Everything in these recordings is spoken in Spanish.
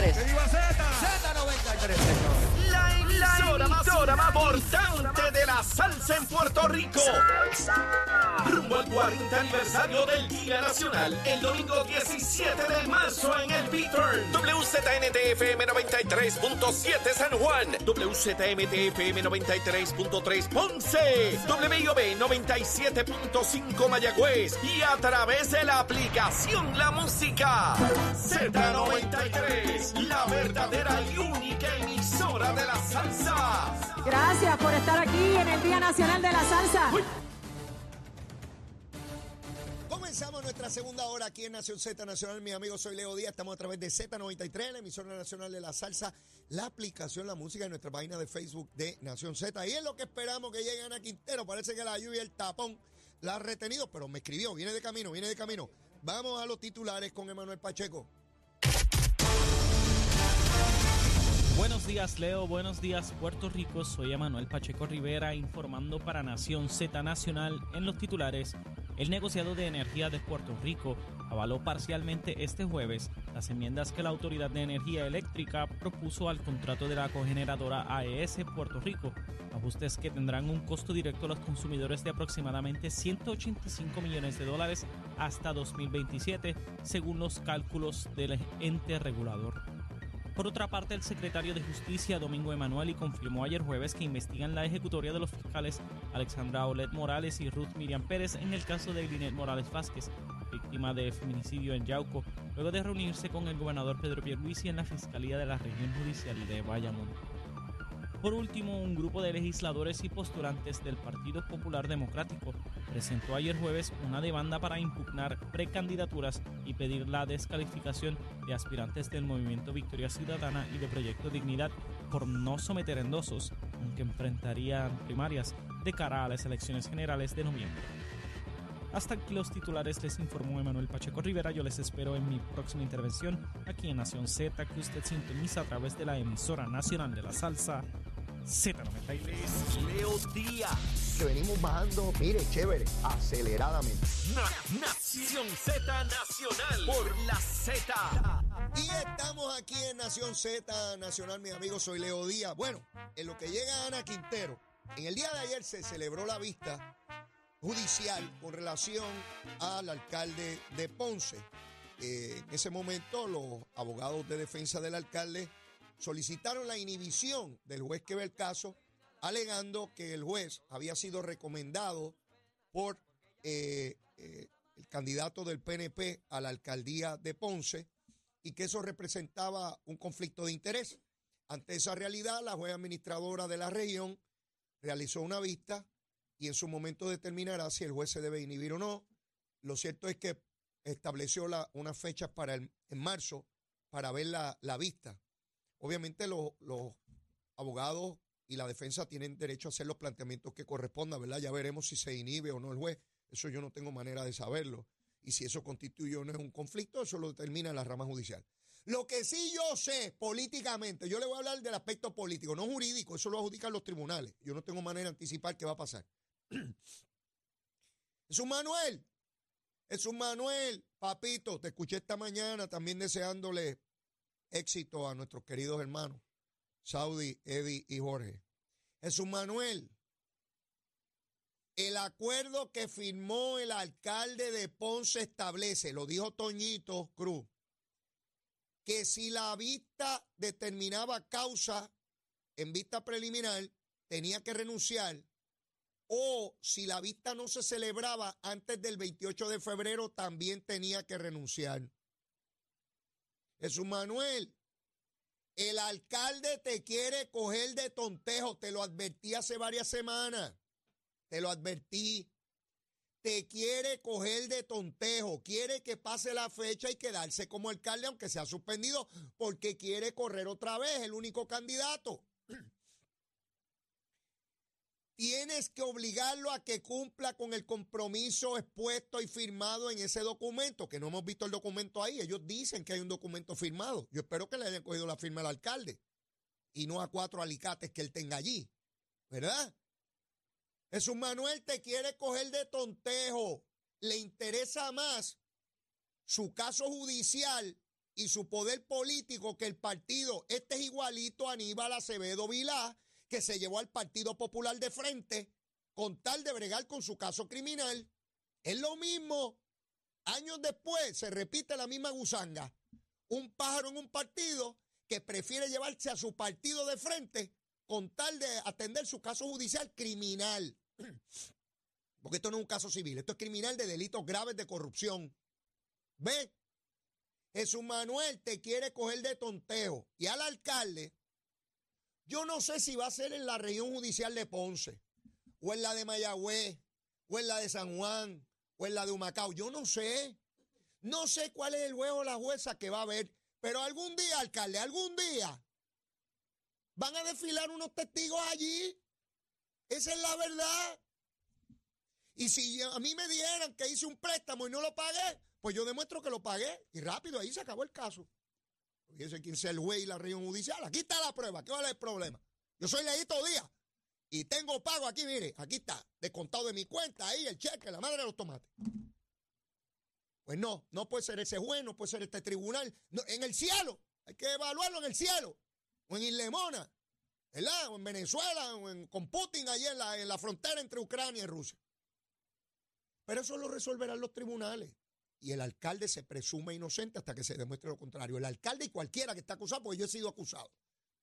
3. Salsa en Puerto Rico. Rumbo al 40 aniversario del Día Nacional, el domingo 17 de marzo en el Beaturn. WZNTFM 93.7 San Juan, WZMTFM 93.3 Ponce, WIOB 97.5 Mayagüez y a través de la aplicación La Música. Z93, la verdadera y única emisora de la salsa. Gracias por estar aquí en el Día Nacional de la Salsa. Comenzamos nuestra segunda hora aquí en Nación Z Nacional. Mi amigo soy Leo Díaz. Estamos a través de Z93, la emisora nacional de la salsa, la aplicación La Música y nuestra página de Facebook de Nación Z. Y es lo que esperamos que lleguen a Quintero. Parece que la lluvia, el tapón, la ha retenido, pero me escribió. Viene de camino, viene de camino. Vamos a los titulares con Emanuel Pacheco. Buenos días Leo, buenos días Puerto Rico, soy Emanuel Pacheco Rivera informando para Nación Z Nacional en los titulares. El negociado de energía de Puerto Rico avaló parcialmente este jueves las enmiendas que la Autoridad de Energía Eléctrica propuso al contrato de la cogeneradora AES Puerto Rico, ajustes que tendrán un costo directo a los consumidores de aproximadamente 185 millones de dólares hasta 2027, según los cálculos del ente regulador. Por otra parte, el secretario de Justicia, Domingo Emanuel, confirmó ayer jueves que investigan la ejecutoria de los fiscales Alexandra Olet Morales y Ruth Miriam Pérez en el caso de Linet Morales Vázquez, víctima de feminicidio en Yauco, luego de reunirse con el gobernador Pedro Pierluisi en la Fiscalía de la Región Judicial de Bayamón. Por último, un grupo de legisladores y postulantes del Partido Popular Democrático presentó ayer jueves una demanda para impugnar precandidaturas y pedir la descalificación de aspirantes del Movimiento Victoria Ciudadana y de Proyecto Dignidad por no someter endosos, aunque enfrentarían primarias de cara a las elecciones generales de noviembre. Hasta aquí los titulares les informó Emanuel Pacheco Rivera. Yo les espero en mi próxima intervención aquí en Nación Z, que usted sintoniza a través de la emisora nacional de la salsa Z93. Leo Díaz. Que venimos bajando, mire, chévere, aceleradamente. Na- Nación Z Nacional por la Z. Y estamos aquí en Nación Z Nacional, mis amigos, soy Leo Díaz. Bueno, en lo que llega Ana Quintero, en el día de ayer se celebró la vista judicial con relación al alcalde de Ponce. Eh, en ese momento los abogados de defensa del alcalde solicitaron la inhibición del juez que ve el caso, alegando que el juez había sido recomendado por eh, eh, el candidato del PNP a la alcaldía de Ponce y que eso representaba un conflicto de interés. Ante esa realidad, la juez administradora de la región realizó una vista y en su momento determinará si el juez se debe inhibir o no. Lo cierto es que estableció la, unas fechas para en marzo para ver la vista. Obviamente los, los abogados y la defensa tienen derecho a hacer los planteamientos que correspondan, ¿verdad? Ya veremos si se inhibe o no el juez. Eso yo no tengo manera de saberlo. Y si eso constituye o no es un conflicto, eso lo determina la rama judicial. Lo que sí yo sé políticamente, yo le voy a hablar del aspecto político, no jurídico, eso lo adjudican los tribunales. Yo no tengo manera de anticipar qué va a pasar. Es un Manuel, es un Manuel, papito, te escuché esta mañana también deseándole éxito a nuestros queridos hermanos, Saudi, Eddie y Jorge. Jesús Manuel, el acuerdo que firmó el alcalde de Ponce establece, lo dijo Toñito Cruz, que si la vista determinaba causa en vista preliminar, tenía que renunciar, o si la vista no se celebraba antes del 28 de febrero, también tenía que renunciar. Jesús Manuel, el alcalde te quiere coger de tontejo, te lo advertí hace varias semanas, te lo advertí. te quiere coger de tontejo, quiere que pase la fecha y quedarse como alcalde, aunque sea suspendido, porque quiere correr otra vez, el único candidato. Tienes que obligarlo a que cumpla con el compromiso expuesto y firmado en ese documento, que no hemos visto el documento ahí. Ellos dicen que hay un documento firmado. Yo espero que le hayan cogido la firma al alcalde y no a cuatro alicates que él tenga allí, ¿verdad? Jesús Manuel te quiere coger de tontejo. Le interesa más su caso judicial y su poder político que el partido. Este es igualito a Aníbal Acevedo Vilá, que se llevó al Partido Popular de frente con tal de bregar con su caso criminal. Es lo mismo. Años después se repite la misma gusanga. Un pájaro en un partido que prefiere llevarse a su partido de frente con tal de atender su caso judicial criminal. Porque esto no es un caso civil, esto es criminal de delitos graves de corrupción. ¿Ve? Jesús Manuel te quiere coger de tonteo. Y al alcalde, yo no sé si va a ser en la región judicial de Ponce, o en la de Mayagüez, o en la de San Juan, o en la de Humacao. Yo no sé. No sé cuál es el huevo o la jueza que va a haber. Pero algún día, alcalde, algún día van a desfilar unos testigos allí. Esa es la verdad. Y si a mí me dieran que hice un préstamo y no lo pagué, pues yo demuestro que lo pagué y rápido ahí se acabó el caso. Fíjense quién es el juez y la región judicial. Aquí está la prueba. ¿Qué vale el problema? Yo soy leíto día y tengo pago aquí, mire, aquí está, descontado de mi cuenta, ahí el cheque, la madre de los tomates. Pues no, no puede ser ese juez, no puede ser este tribunal. en el cielo, hay que evaluarlo en el cielo. O en Islemona, ¿verdad? O en Venezuela, o en, con Putin allí en la, en la frontera entre Ucrania y Rusia. Pero eso lo resolverán los tribunales. Y el alcalde se presume inocente hasta que se demuestre lo contrario. El alcalde y cualquiera que está acusado, porque yo he sido acusado.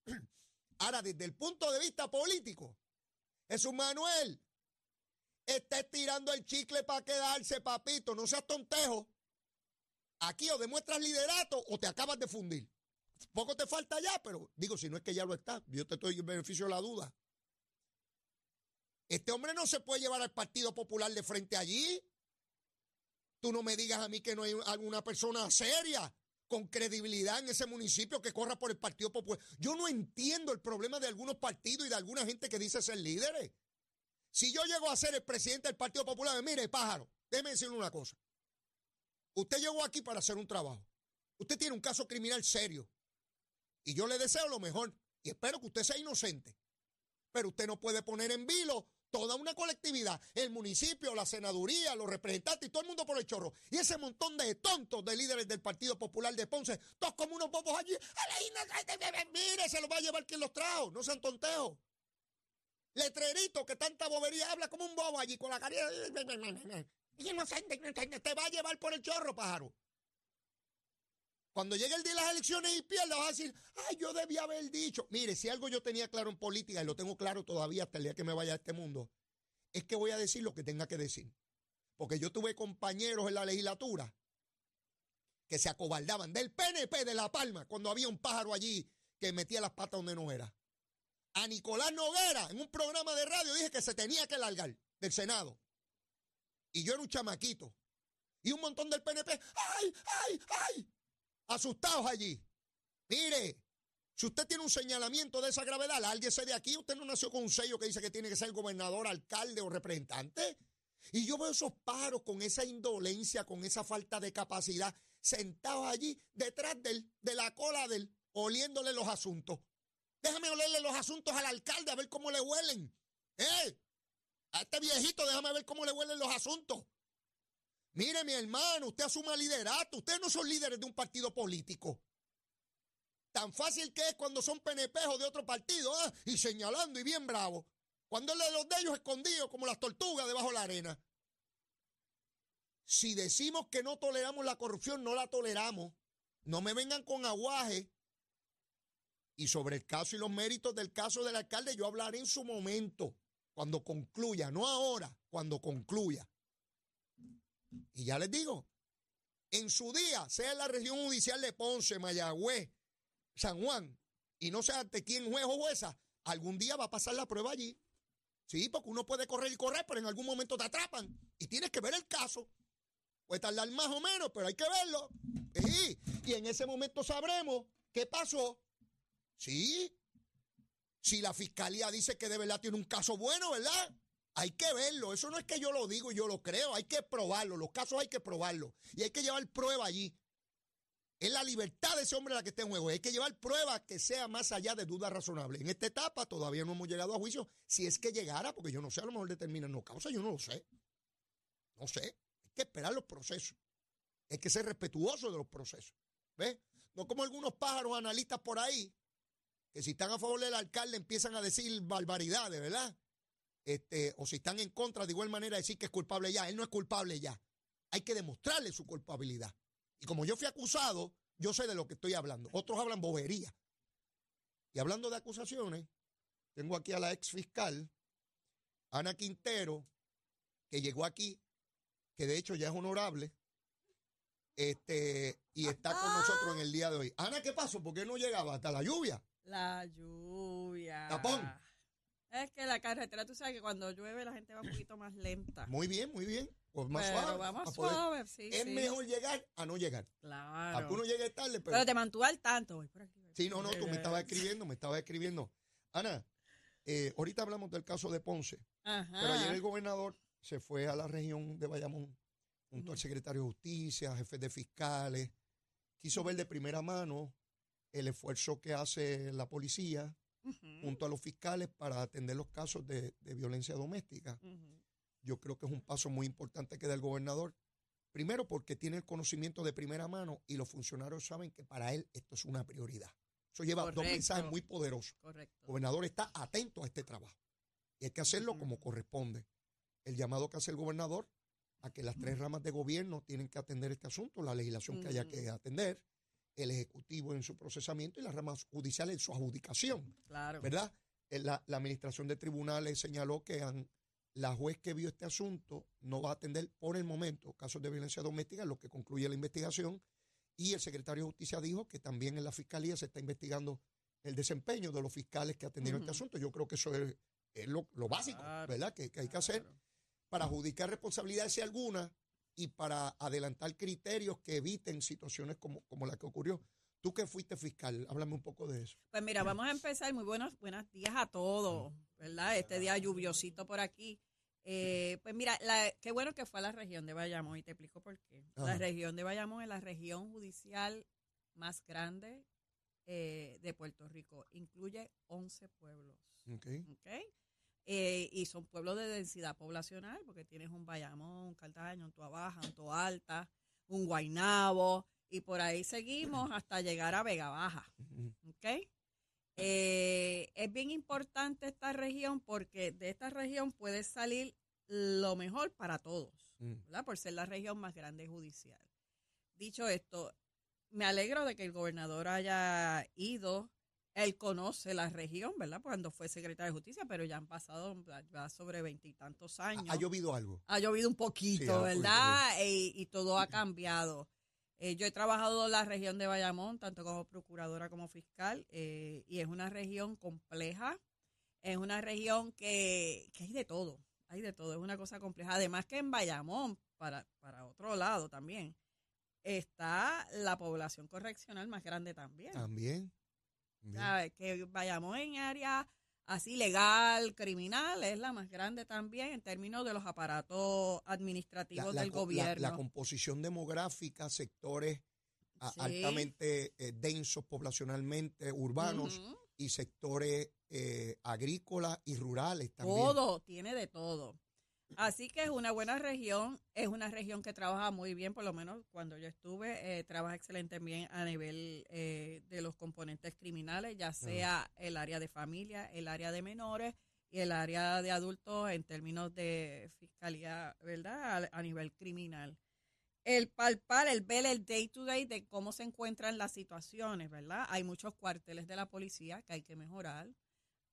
Ahora, desde el punto de vista político, Jesús Manuel está estirando el chicle para quedarse, papito. No seas tontejo. Aquí o demuestras liderato o te acabas de fundir. Poco te falta ya, pero digo, si no es que ya lo está, yo te estoy en beneficio de la duda. Este hombre no se puede llevar al Partido Popular de frente allí. Tú no me digas a mí que no hay alguna persona seria con credibilidad en ese municipio que corra por el Partido Popular. Yo no entiendo el problema de algunos partidos y de alguna gente que dice ser líderes. Si yo llego a ser el presidente del Partido Popular, mire, pájaro, déjeme decirle una cosa. Usted llegó aquí para hacer un trabajo. Usted tiene un caso criminal serio. Y yo le deseo lo mejor. Y espero que usted sea inocente. Pero usted no puede poner en vilo toda una colectividad, el municipio, la senaduría, los representantes y todo el mundo por el chorro. Y ese montón de tontos de líderes del Partido Popular de Ponce, todos como unos bobos allí. Mire, se los va a llevar quien los trajo. No sean tonteos. Letrerito que tanta bobería habla como un bobo allí con la inocente. Te va a llevar por el chorro, pájaro. Cuando llegue el día de las elecciones y pierda, vas a decir, ay, yo debía haber dicho. Mire, si algo yo tenía claro en política, y lo tengo claro todavía hasta el día que me vaya a este mundo, es que voy a decir lo que tenga que decir. Porque yo tuve compañeros en la legislatura que se acobardaban del PNP de La Palma cuando había un pájaro allí que metía las patas donde no era. A Nicolás Noguera, en un programa de radio, dije que se tenía que largar del Senado. Y yo era un chamaquito. Y un montón del PNP, ¡ay, ay, ay! Asustados allí. Mire, si usted tiene un señalamiento de esa gravedad, lárguese de aquí. Usted no nació con un sello que dice que tiene que ser gobernador, alcalde o representante. Y yo veo esos pájaros con esa indolencia, con esa falta de capacidad, sentados allí detrás de él, de la cola de él, oliéndole los asuntos. Déjame olerle los asuntos al alcalde a ver cómo le huelen. ¿Eh? A este viejito, déjame ver cómo le huelen los asuntos. Mire, mi hermano, usted asuma liderato. Ustedes no son líderes de un partido político. Tan fácil que es cuando son o de otro partido, ¿ah? y señalando y bien bravo. Cuando es de los de ellos escondidos como las tortugas debajo de la arena. Si decimos que no toleramos la corrupción, no la toleramos. No me vengan con aguaje. Y sobre el caso y los méritos del caso del alcalde, yo hablaré en su momento, cuando concluya, no ahora, cuando concluya. Y ya les digo, en su día, sea en la región judicial de Ponce, Mayagüez, San Juan, y no sea ante quién juez o jueza, algún día va a pasar la prueba allí. Sí, porque uno puede correr y correr, pero en algún momento te atrapan y tienes que ver el caso. Puede tardar más o menos, pero hay que verlo. Y en ese momento sabremos qué pasó. Sí, si la fiscalía dice que de verdad tiene un caso bueno, ¿verdad? Hay que verlo. Eso no es que yo lo digo y yo lo creo. Hay que probarlo. Los casos hay que probarlo. Y hay que llevar prueba allí. Es la libertad de ese hombre la que está en juego. Hay que llevar pruebas que sea más allá de dudas razonables. En esta etapa todavía no hemos llegado a juicio. Si es que llegara, porque yo no sé, a lo mejor determinan no causa, yo no lo sé. No sé. Hay que esperar los procesos. Hay que ser respetuoso de los procesos. ¿Ves? No como algunos pájaros analistas por ahí, que si están a favor del alcalde empiezan a decir barbaridades, ¿verdad? Este, o si están en contra, de igual manera decir que es culpable ya. Él no es culpable ya. Hay que demostrarle su culpabilidad. Y como yo fui acusado, yo sé de lo que estoy hablando. Otros hablan bobería. Y hablando de acusaciones, tengo aquí a la ex fiscal, Ana Quintero, que llegó aquí, que de hecho ya es honorable, este, y está con nosotros en el día de hoy. Ana, ¿qué pasó? ¿Por qué no llegaba hasta la lluvia? La lluvia. Tapón. Es que la carretera, tú sabes que cuando llueve la gente va un poquito más lenta. Muy bien, muy bien. Pues más Pero suave. vamos suave, sí, es sí. mejor llegar a no llegar. Claro. A que uno llegue tarde, pero. Pero te mantuvo al tanto. voy por aquí, voy Sí, no, no, tú me estabas escribiendo, me estabas escribiendo. Ana, eh, ahorita hablamos del caso de Ponce, Ajá. pero ayer el gobernador se fue a la región de Bayamón junto al secretario de Justicia, jefes de fiscales, quiso ver de primera mano el esfuerzo que hace la policía Junto a los fiscales para atender los casos de, de violencia doméstica. Yo creo que es un paso muy importante que da el gobernador. Primero porque tiene el conocimiento de primera mano y los funcionarios saben que para él esto es una prioridad. Eso lleva dos mensajes muy poderosos. Correcto. El gobernador está atento a este trabajo y hay que hacerlo como corresponde. El llamado que hace el gobernador a que las tres ramas de gobierno tienen que atender este asunto, la legislación que haya que atender, el ejecutivo en su procesamiento y las ramas judiciales en su adjudicación. Claro. ¿verdad? Eh, La, la administración de tribunales señaló que han- la juez que vio este asunto no va a atender por el momento casos de violencia doméstica, lo que concluye la investigación. Y el secretario de Justicia dijo que también en la fiscalía se está investigando el desempeño de los fiscales que atendieron este asunto. Yo creo que eso es, es lo, lo básico, Claro, ¿verdad? Que, que hay que hacer para adjudicar responsabilidades si alguna y para adelantar criterios que eviten situaciones como, como la que ocurrió. Tú que fuiste fiscal, háblame un poco de eso. Pues mira, vamos a empezar. Muy buenos, buenos días a todos, ¿verdad? Este día lluviosito por aquí. Eh, pues mira, la- qué bueno que fue a la región de Bayamón y te explico por qué. La región de Bayamón es la región judicial más grande eh, de Puerto Rico. Incluye 11 pueblos. ¿ok? ¿ok? Eh, y son pueblos de densidad poblacional, porque tienes un Bayamón, un Cartaño, un Tuabaja, un Toalta, un Guainabo, y por ahí seguimos hasta llegar a Vega Baja. ¿ok? Eh, es bien importante esta región porque de esta región puede salir lo mejor para todos, Mm. ¿verdad? Por ser la región más grande judicial. Dicho esto, me alegro de que el gobernador haya ido. Él conoce la región, ¿verdad? Cuando fue secretario de justicia, pero ya han pasado ya sobre veintitantos años ¿Ha llovido algo? ha llovido un poquito, Sí, ha poquito, ¿verdad? Y, y todo ha cambiado. Eh, yo he trabajado en la región de Bayamón, tanto como procuradora como fiscal, eh, y es una región compleja, es una región que, que hay de todo, hay de todo, es una cosa compleja. Además que en Bayamón, para, para otro lado también, está la población correccional más grande también. También. Que Bayamón en área así legal, criminal, es la más grande también en términos de los aparatos administrativos del gobierno. la composición demográfica, sectores Sí. altamente eh, densos poblacionalmente, urbanos, y sectores eh, agrícolas y rurales también. Todo, tiene de todo. Así que es una buena región, es una región que trabaja muy bien, por lo menos cuando yo estuve, eh, trabaja excelente bien a nivel eh, de los componentes criminales, ya sea el área de familia, el área de menores y el área de adultos en términos de fiscalía, ¿verdad? A, a nivel criminal. El palpar, el ver el day to day de cómo se encuentran las situaciones, ¿verdad? Hay muchos cuarteles de la policía que hay que mejorar.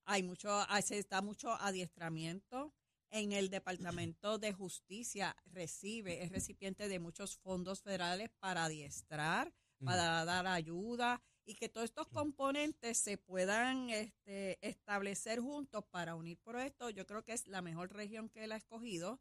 Hay mucho, hay- se está mucho adiestramiento. En el Departamento de Justicia recibe, es recipiente de muchos fondos federales para adiestrar, para dar ayuda y que todos estos componentes se puedan este, establecer juntos para unir por esto. Yo creo que es la mejor región que él ha escogido.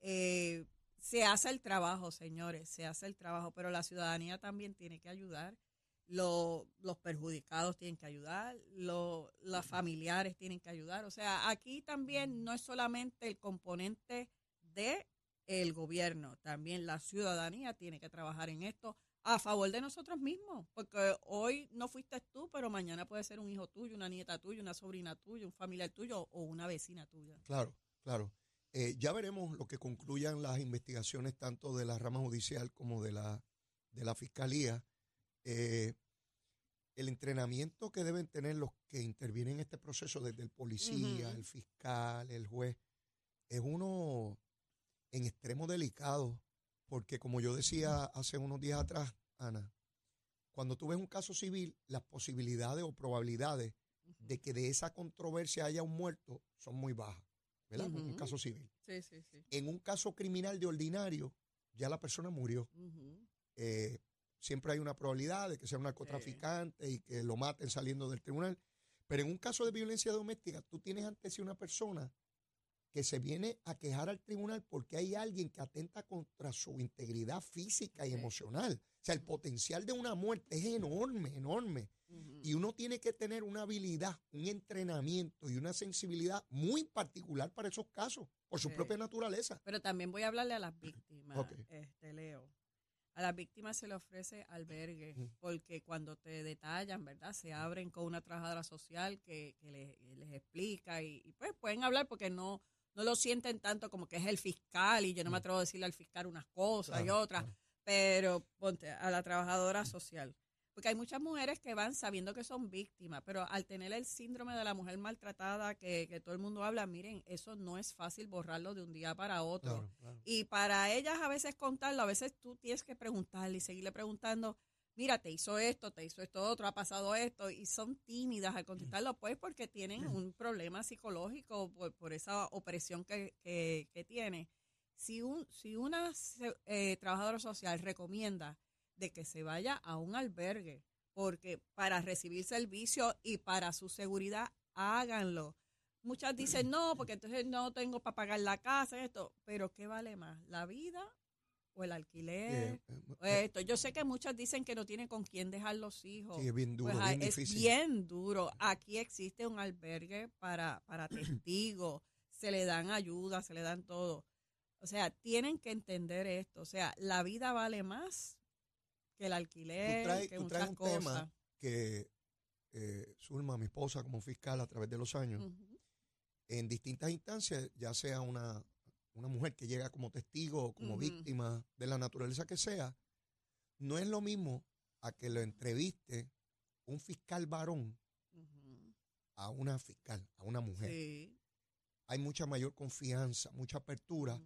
Eh, se hace el trabajo, señores, se hace el trabajo, pero la ciudadanía también tiene que ayudar. Los perjudicados tienen que ayudar, los familiares tienen que ayudar. O sea, aquí también no es solamente el componente de el gobierno, también la ciudadanía tiene que trabajar en esto a favor de nosotros mismos, porque hoy no fuiste tú, pero mañana puede ser un hijo tuyo, una nieta tuya, una sobrina tuya, un familiar tuyo o una vecina tuya. Claro, claro. Eh, ya veremos lo que concluyan las investigaciones tanto de la rama judicial como de la, de la fiscalía. Eh, el entrenamiento que deben tener los que intervienen en este proceso, desde el policía, el fiscal, el juez, es uno en extremo delicado porque como yo decía hace unos días atrás, Ana, cuando tú ves un caso civil, las posibilidades o probabilidades de que de esa controversia haya un muerto son muy bajas, ¿verdad? En un caso civil. Sí, sí, sí. En un caso criminal de ordinario, ya la persona murió. Eh, siempre hay una probabilidad de que sea un narcotraficante y que lo maten saliendo del tribunal. Pero en un caso de violencia doméstica, tú tienes ante sí una persona que se viene a quejar al tribunal porque hay alguien que atenta contra su integridad física y emocional. O sea, el potencial de una muerte es enorme, enorme. Y uno tiene que tener una habilidad, un entrenamiento y una sensibilidad muy particular para esos casos, por su propia naturaleza. Pero también voy a hablarle a las víctimas, este Leo. A las víctimas se le ofrece albergue, porque cuando te detallan, ¿verdad? Se abren con una trabajadora social que, les, explica y, y, pues pueden hablar porque no, no lo sienten tanto como que es el fiscal y yo no me atrevo a decirle al fiscal unas cosas y otras, pero ponte a la trabajadora social. Porque hay muchas mujeres que van sabiendo que son víctimas, pero al tener el síndrome de la mujer maltratada que, que todo el mundo habla, miren, eso no es fácil borrarlo de un día para otro. Y para ellas a veces contarlo, a veces tú tienes que preguntarle y seguirle preguntando, mira, te hizo esto, te hizo esto otro, ha pasado esto, y son tímidas al contestarlo, pues porque tienen un problema psicológico por, esa opresión que, que, tiene. Si, un, si una eh, trabajadora social recomienda de que se vaya a un albergue, porque para recibir servicio y para su seguridad, háganlo. Muchas dicen, no, porque entonces no tengo para pagar la casa, esto, pero ¿qué vale más? ¿La vida o el alquiler. Eh, eh, esto. Yo sé que muchas dicen que no tienen con quién dejar los hijos. Sí, es bien duro, pues, bien es difícil. bien duro. Aquí existe un albergue para, para testigos, se le dan ayuda, se le dan todo. O sea, tienen que entender esto. O sea, la vida vale más que el alquiler, que muchas un cosas. Tema que eh, Zulma, mi esposa, como fiscal a través de los años, en distintas instancias, ya sea una una mujer que llega como testigo o como víctima de la naturaleza que sea, no es lo mismo a que lo entreviste un fiscal varón a una fiscal, a una mujer. Hay mucha mayor confianza, mucha apertura,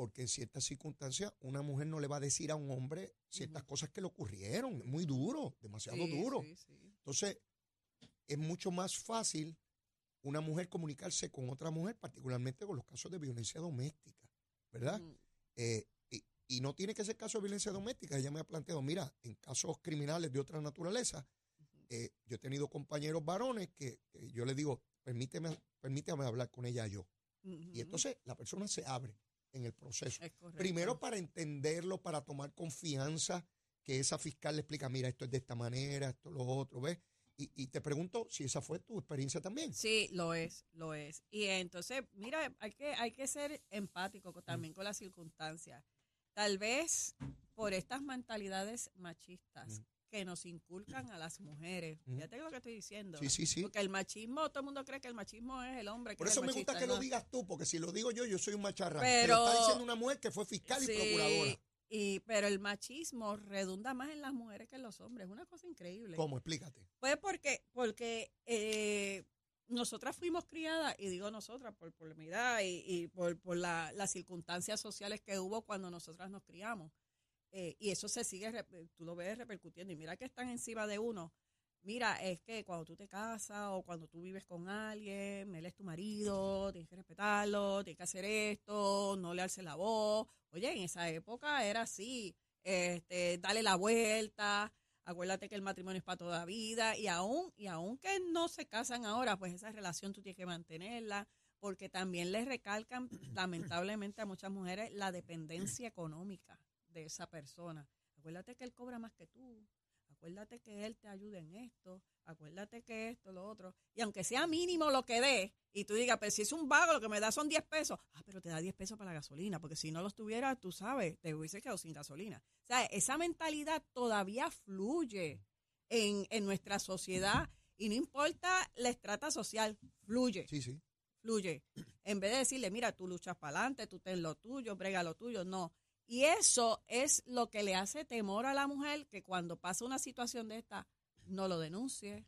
porque en ciertas circunstancias una mujer no le va a decir a un hombre ciertas cosas que le ocurrieron. Muy duro, demasiado duro. Entonces, es mucho más fácil una mujer comunicarse con otra mujer, particularmente con los casos de violencia doméstica, ¿verdad? Eh, y, no tiene que ser caso de violencia doméstica. Ella me ha planteado, mira, en casos criminales de otra naturaleza, eh, yo he tenido compañeros varones que, yo le digo, permíteme, permítame hablar con ella yo. Y entonces la persona se abre en el proceso. Primero para entenderlo, para tomar confianza, que esa fiscal le explica, mira, esto es de esta manera, esto lo otro, ¿ves? Y, te pregunto si esa fue tu experiencia también. Sí, lo es, lo es. Y entonces, mira, hay que, hay que ser empático también con las circunstancias. Tal vez por estas mentalidades machistas que nos inculcan a las mujeres. Fíjate lo que estoy diciendo. Sí, sí, sí. Porque el machismo, todo el mundo cree que el machismo es el hombre. Que por eso me gusta que lo digas tú, porque si lo digo yo, yo soy un macharrán. Pero, está diciendo una mujer que fue fiscal y procuradora. Y, pero el machismo redunda más en las mujeres que en los hombres. Es una cosa increíble. ¿Cómo? Explícate. Pues porque, porque eh, nosotras fuimos criadas, y digo nosotras por, por mi edad y, por, por las circunstancias sociales que hubo cuando nosotras nos criamos. Eh, y eso se sigue, tú lo ves repercutiendo. Y mira que están encima de uno. Mira, es que cuando tú te casas o cuando tú vives con alguien, él es tu marido, tienes que respetarlo, tienes que hacer esto, no le alce la voz. Oye, en esa época era así, este, dale la vuelta, Acuérdate que el matrimonio es para toda vida y aún y aunque no se casan ahora, pues esa relación tú tienes que mantenerla porque también les recalcan lamentablemente a muchas mujeres la dependencia económica de esa persona. Acuérdate que él cobra más que tú. Acuérdate que él te ayuda en esto. Acuérdate que esto, lo otro. Y aunque sea mínimo lo que dé, y tú digas, pero si es un vago, lo que me da son 10 pesos. Ah, pero te da 10 pesos para la gasolina, porque si no los tuviera, tú sabes, te hubiese quedado sin gasolina. O sea, esa mentalidad todavía fluye en, en nuestra sociedad y no importa la estrata social, fluye. Sí, sí. Fluye. En vez de decirle, mira, tú luchas para adelante, tú ten lo tuyo, brega lo tuyo, no. Y eso es lo que le hace temor a la mujer que cuando pasa una situación de esta, no lo denuncie.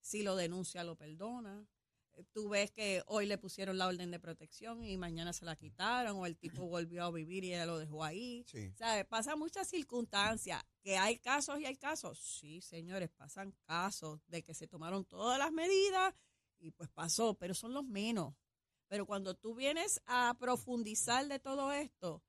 Si lo denuncia, lo perdona. Eh, Tú ves que hoy le pusieron la orden de protección y mañana se la quitaron, o el tipo volvió a vivir y ella lo dejó ahí. Sí. ¿Sabes? Pasa muchas circunstancias. ¿Que hay casos y hay casos? Sí, señores, pasan casos de que se tomaron todas las medidas y pues pasó, pero son los menos. Pero cuando tú vienes a profundizar de todo esto,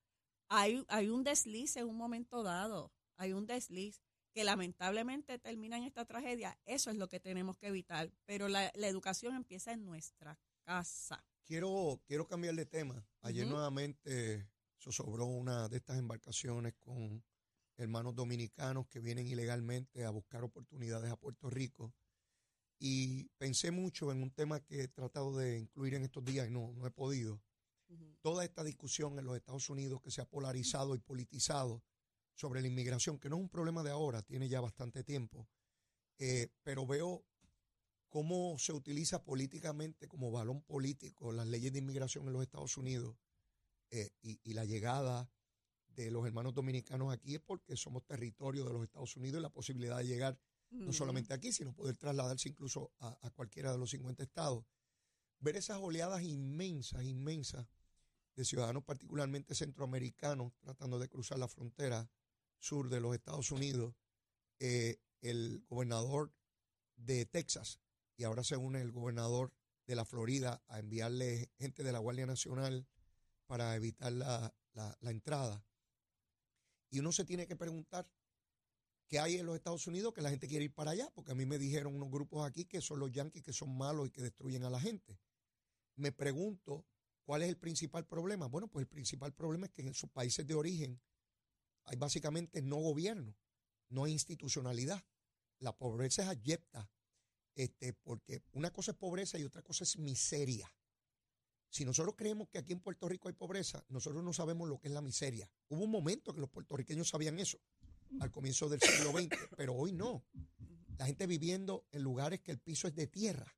hay, hay un desliz en un momento dado, hay un desliz que lamentablemente termina en esta tragedia. Eso es lo que tenemos que evitar, pero la, la educación empieza en nuestra casa. Quiero, quiero cambiar de tema. Ayer Ujú. nuevamente sobró una de estas embarcaciones con hermanos dominicanos que vienen ilegalmente a buscar oportunidades a Puerto Rico. Y pensé mucho en un tema que he tratado de incluir en estos días y no, no he podido. Toda esta discusión en los Estados Unidos que se ha polarizado y politizado sobre la inmigración, que no es un problema de ahora, tiene ya bastante tiempo, eh, pero veo cómo se utiliza políticamente como balón político las leyes de inmigración en los Estados Unidos eh, y, y la llegada de los hermanos dominicanos aquí es porque somos territorio de los Estados Unidos y la posibilidad de llegar no solamente aquí, sino poder trasladarse incluso a, a cualquiera de los 50 estados. Ver esas oleadas inmensas, inmensas de ciudadanos particularmente centroamericanos tratando de cruzar la frontera sur de los Estados Unidos, eh, el gobernador de Texas y ahora se une el gobernador de la Florida a enviarle gente de la Guardia Nacional para evitar la, la- la entrada. Y uno se tiene que preguntar qué hay en los Estados Unidos que la gente quiere ir para allá, porque a mí me dijeron unos grupos aquí que son los yanquis que son malos y que destruyen a la gente. Me pregunto cuál es el principal problema. Bueno, pues el principal problema es que en sus países de origen hay básicamente no gobierno, no hay institucionalidad. La pobreza es abyecta, este, porque una cosa es pobreza y otra cosa es miseria. Si nosotros creemos que aquí en Puerto Rico hay pobreza, nosotros no sabemos lo que es la miseria. Hubo un momento que los puertorriqueños sabían eso, al comienzo del siglo XX, pero hoy no. La gente viviendo en lugares que el piso es de tierra,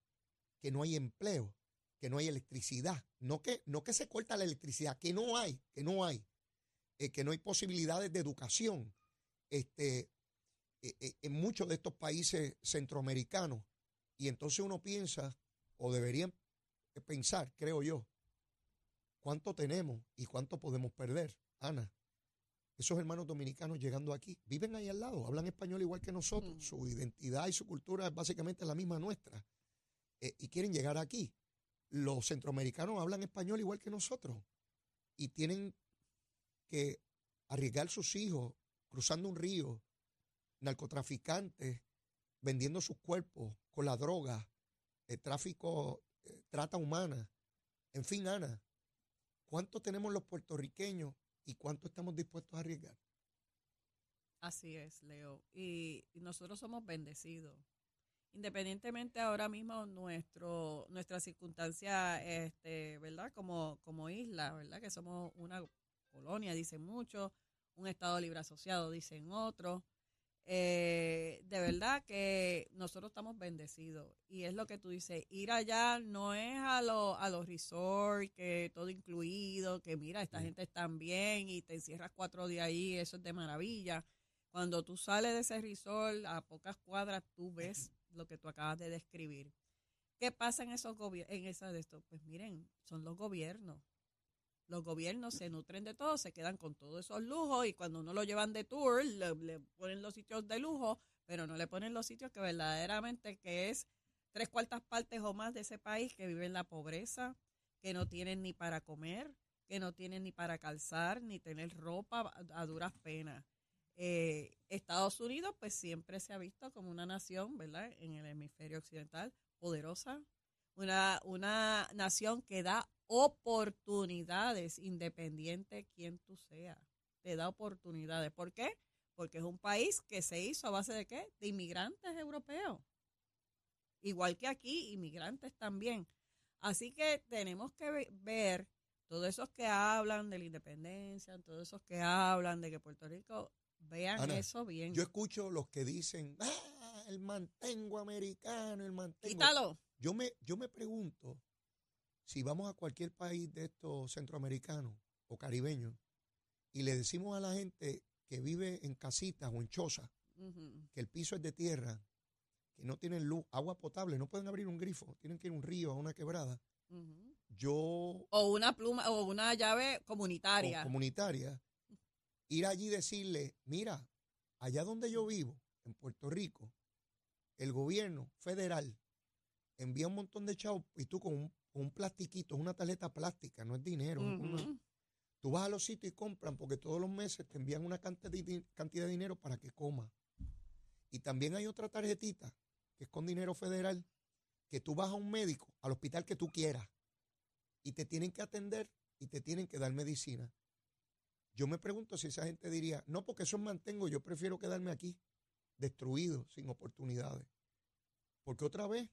que no hay empleo, que no hay electricidad, no que, no que se corta la electricidad, que no hay, que no hay, eh, que no hay posibilidades de educación. Este, eh, eh, en muchos de estos países centroamericanos. Y entonces uno piensa, o deberían pensar, creo yo, cuánto tenemos y cuánto podemos perder. Ana, esos hermanos dominicanos llegando aquí, viven ahí al lado, hablan español igual que nosotros, Mm. su identidad y su cultura es básicamente la misma nuestra, eh, y quieren llegar aquí. Los centroamericanos hablan español igual que nosotros y tienen que arriesgar sus hijos cruzando un río, narcotraficantes, vendiendo sus cuerpos con la droga, el tráfico, eh, trata humana. En fin, Ana, ¿cuánto tenemos los puertorriqueños y cuánto estamos dispuestos a arriesgar? Así es, Leo. Y, y nosotros somos bendecidos. Independientemente ahora mismo nuestro nuestra circunstancia, este, ¿verdad? Como, como isla, ¿verdad? Que somos una colonia, dicen muchos, un Estado libre asociado, dicen otros. Eh, de verdad que nosotros estamos bendecidos. Y es lo que tú dices, ir allá no es a, lo- a los resorts, que todo incluido, que mira, esta gente está bien y te encierras cuatro días ahí, eso es de maravilla. Cuando tú sales de ese resort, a pocas cuadras, tú ves lo que tú acabas de describir. ¿Qué pasa en esos en de esto? Pues miren, son los gobiernos. Los gobiernos se nutren de todo, se quedan con todos esos lujos y cuando no lo llevan de tour, le, ponen los sitios de lujo, pero no le ponen los sitios que verdaderamente que es tres cuartas partes o más de ese país que vive en la pobreza, que no tienen ni para comer, que no tienen ni para calzar, ni tener ropa a duras penas. Eh, Estados Unidos, pues siempre se ha visto como una nación, ¿verdad? En el hemisferio occidental, poderosa, una, una nación que da oportunidades, independiente quien tú seas, te da oportunidades. ¿Por qué? Porque es un país que se hizo a base de qué? De inmigrantes europeos. Igual que aquí, inmigrantes también. Así que tenemos que ver todos esos que hablan de la independencia, todos esos que hablan de que Puerto Rico vean eso bien. Yo escucho los que dicen, ah, el mantengo americano, el mantengo. Quítalo. Yo me, yo me pregunto si vamos a cualquier país de estos centroamericanos o caribeños y le decimos a la gente que vive en casitas o en chozas, que el piso es de tierra, que no tienen luz, agua potable, no pueden abrir un grifo, tienen que ir a un río, a una quebrada. Yo. O una pluma, o una llave comunitaria. comunitaria. Ir allí y decirle, mira, allá donde yo vivo, en Puerto Rico, el gobierno federal envía un montón de chavos y tú con un, un plastiquito, es una tarjeta plástica, no es dinero. tú vas a los sitios y compran porque todos los meses te envían una cantidad de, cantidad de dinero para que comas. Y también hay otra tarjetita que es con dinero federal, que tú vas a un médico, al hospital que tú quieras, y te tienen que atender y te tienen que dar medicina. Yo me pregunto si esa gente diría, no, porque eso mantengo, yo prefiero quedarme aquí, destruido, sin oportunidades. Porque otra vez,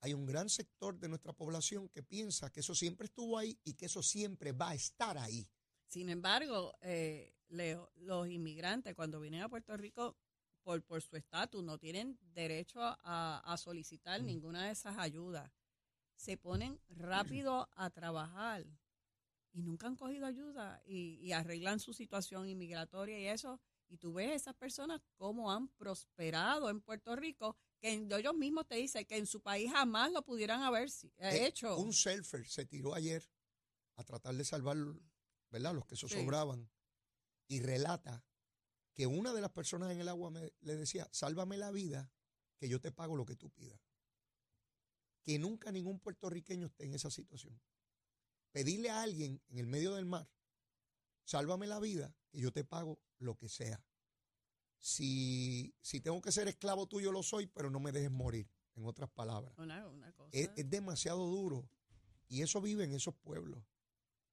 hay un gran sector de nuestra población que piensa que eso siempre estuvo ahí y que eso siempre va a estar ahí. Sin embargo, eh, Leo, los inmigrantes cuando vienen a Puerto Rico por, por su estatus no tienen derecho a, solicitar mm. ninguna de esas ayudas. Se ponen rápido a trabajar y nunca han cogido ayuda y, y arreglan su situación inmigratoria y eso. Y tú ves esas personas cómo han prosperado en Puerto Rico que ellos mismos te dicen que en su país jamás lo pudieran haber eh, eh, hecho. Un surfer se tiró ayer a tratar de salvar, ¿verdad? Los que se sobraban y relata que una de las personas en el agua me, le decía, sálvame la vida, que yo te pago lo que tú pidas. Que nunca ningún puertorriqueño esté en esa situación. Pedirle a alguien en el medio del mar, sálvame la vida, que yo te pago lo que sea. Si, si tengo que ser esclavo tuyo, lo soy, pero no me dejes morir, en otras palabras. Es, es demasiado duro. Y eso vive en esos pueblos.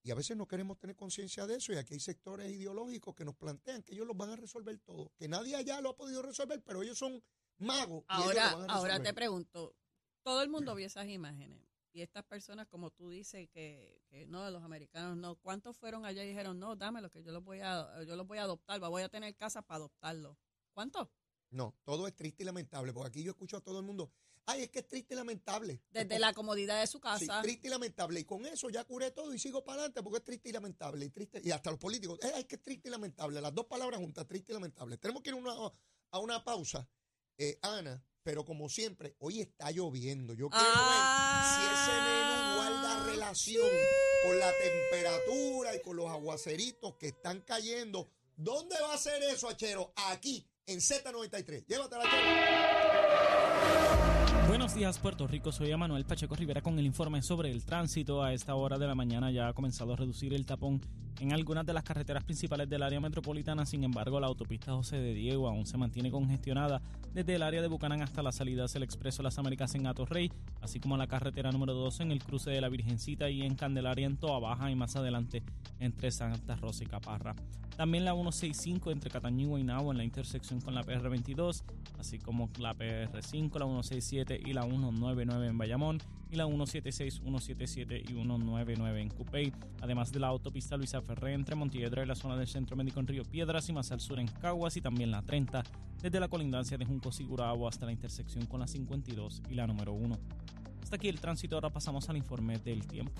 Y a veces no queremos tener conciencia de eso y aquí hay sectores ideológicos que nos plantean que ellos los van a resolver todo, que nadie allá lo ha podido resolver, pero ellos son magos. Ahora, ahora te pregunto, todo el mundo vio esas imágenes y estas personas, como tú dices, que, que no, los americanos no, ¿cuántos fueron allá y dijeron, no, dámelo, que yo los voy a, yo los voy a adoptar, voy a tener casa para adoptarlo? ¿Cuántos? No, todo es triste y lamentable, porque aquí yo escucho a todo el mundo, ay, es que es triste y lamentable. Desde la comodidad de su casa. Sí, triste y lamentable. Y con eso ya curé todo y sigo para adelante porque es triste y lamentable. Y, triste, y hasta los políticos, ay, es que es triste y lamentable. Las dos palabras juntas, triste y lamentable. Tenemos que ir a una pausa, eh, Ana, pero como siempre, hoy está lloviendo. Yo quiero ver si ese menú guarda relación con la temperatura y con los aguaceritos que están cayendo. ¿Dónde va a ser eso, Achero? Aquí, en Z93. Llévatela, Achero. Buenos días Puerto Rico, soy Manuel Pacheco Rivera con el informe sobre el tránsito. A esta hora de la mañana ya ha comenzado a reducir el tapón en algunas de las carreteras principales del área metropolitana, sin embargo la autopista José de Diego aún se mantiene congestionada desde el área de Bucanán hasta la salida del Expreso Las Américas en Rey, así como la carretera número 2 en el cruce de la Virgencita y en Candelaria en Toa Baja y más adelante entre Santa Rosa y Caparra. También la 165 entre Cataño y Guaynabo en la intersección con la PR22, así como la PR5, la 167 y la 199 en Bayamón y la 176, 177 y 199 en Cupey, además de la autopista Luisa Ferré entre Montiedra y la zona del Centro Médico en Río Piedras y más al sur en Caguas y también la 30 desde la colindancia de Junco Sigurabo hasta la intersección con la 52 y la número 1. Hasta aquí el tránsito, ahora pasamos al informe del tiempo.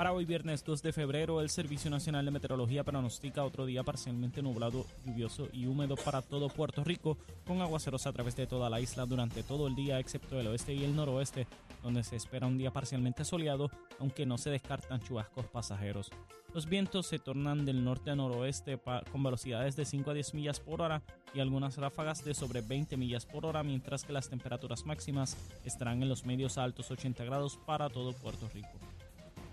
Para hoy viernes 2 de febrero, el Servicio Nacional de Meteorología pronostica otro día parcialmente nublado, lluvioso y húmedo para todo Puerto Rico, con aguaceros a través de toda la isla durante todo el día, excepto el oeste y el noroeste, donde se espera un día parcialmente soleado, aunque no se descartan chubascos pasajeros. Los vientos se tornan del norte a noroeste con velocidades de 5 a 10 millas por hora y algunas ráfagas de sobre 20 millas por hora, mientras que las temperaturas máximas estarán en los medios altos 80 grados para todo Puerto Rico.